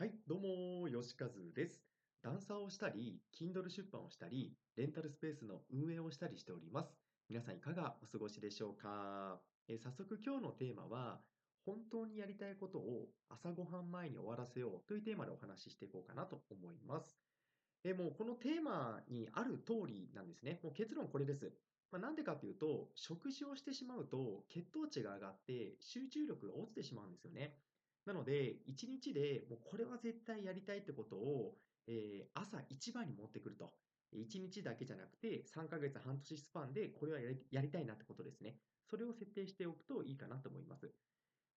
はい、どうも、よしかずです。ダンサーをしたり、Kindle 出版をしたり、レンタルスペースの運営をしたりしております。皆さんいかがお過ごしでしょうか？え早速今日のテーマは、本当にやりたいことを朝ごはん前に終わらせようというテーマでお話ししていこうかなと思います。えもうこのテーマにある通りなんですね。もう結論これです。まあ、なんでかっていうと、食事をしてしまうと血糖値が上がって集中力が落ちてしまうんですよね。なので、1日でもうこれは絶対やりたいってことを、えー朝一番に持ってくると。1日だけじゃなくて、3ヶ月、半年スパンでこれはやりたいなってことですね。それを設定しておくといいかなと思います。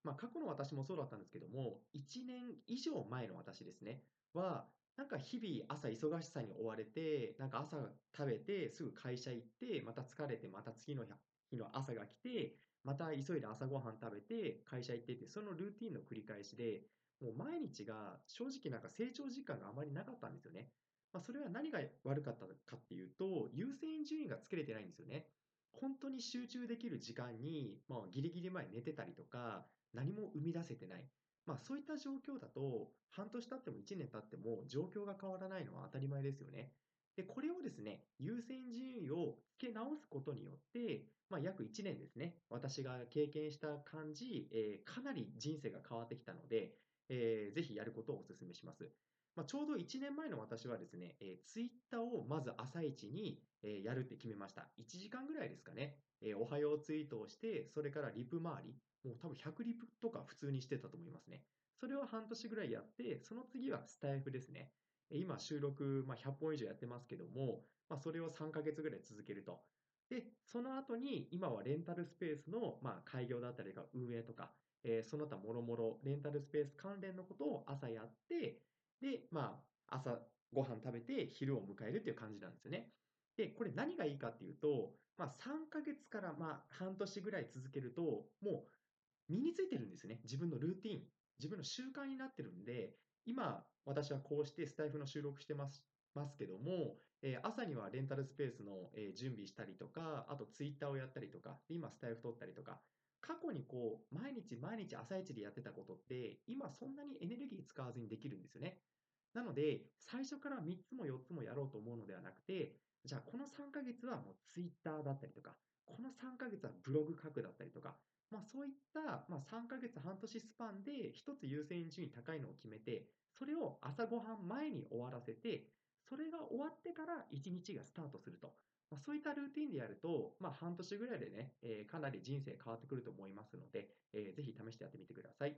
まあ、過去の私もそうだったんですけども、1年以上前の私ですね、は、なんか日々朝忙しさに追われて、なんか朝食べてすぐ会社行って、また疲れて、また次の日の朝が来て、また急いで朝ごはん食べて会社行ってて、そのルーティンの繰り返しで、もう毎日が正直なんか成長時間があまりなかったんですよね。まあ、それは何が悪かったかっていうと、優先順位がつけれてないんですよね。本当に集中できる時間に、まあ、ギリギリ前寝てたりとか、何も生み出せてない。まあ、そういった状況だと、半年経っても1年経っても状況が変わらないのは当たり前ですよね。で、これをですね、優先順位を付け直すことによって、まあ、約1年ですね、私が経験した感じ、えーかなり人生が変わってきたので、えーぜひやることをお勧めします。まあ、ちょうど1年前の私はですね、えー、ツイッターをまず朝一に、えーやるって決めました。1時間ぐらいですかね。えーおはようツイートをして、それからリプ周り、もう多分100リプとか普通にしてたと思いますね。それを半年ぐらいやって、その次はスタイフですね。今収録、まあ、100本以上やってますけども、まあ、それを3ヶ月ぐらい続けると。で、その後に今はレンタルスペースの、まあ、開業だったりとか運営とか、えーその他もろもろレンタルスペース関連のことを朝やって、で、まあ、朝ご飯食べて昼を迎えるっていう感じなんですよね。で、これ何がいいかっていうと、まあ、3ヶ月からまあ半年ぐらい続けると、もう身についてるんですね。自分のルーティン、自分の習慣になってるんで、今、私はこうしてスタイフの収録してますますけども、えー朝にはレンタルスペースの、えー準備したりとか、あとツイッターをやったりとか、今スタイフ撮ったりとか、過去にこう、毎日毎日朝一でやってたことって、今そんなにエネルギー使わずにできるんですよね。なので、最初から3つも4つもやろうと思うのではなくて、じゃあこの3ヶ月はもうツイッターだったりとか、ブログ書くだったりとか、まあそういった、まあ、3ヶ月半年スパンで一つ優先順位高いのを決めて、それを朝ごはん前に終わらせて、それが終わってから1日がスタートすると。まあ、そういったルーティンでやると、まあ、半年ぐらいでね、えーかなり人生変わってくると思いますので、えーぜひ試してやってみてください。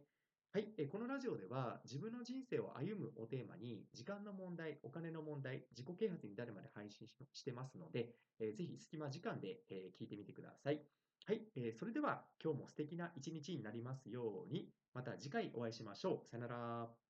はい、えこのラジオでは自分の人生を歩むをテーマに時間の問題、お金の問題、自己啓発に至るまで配信してますので、えーぜひ隙間時間で、え聞いてみてください。はい、えーそれでは今日も素敵な一日になりますように、また次回お会いしましょう。さよなら。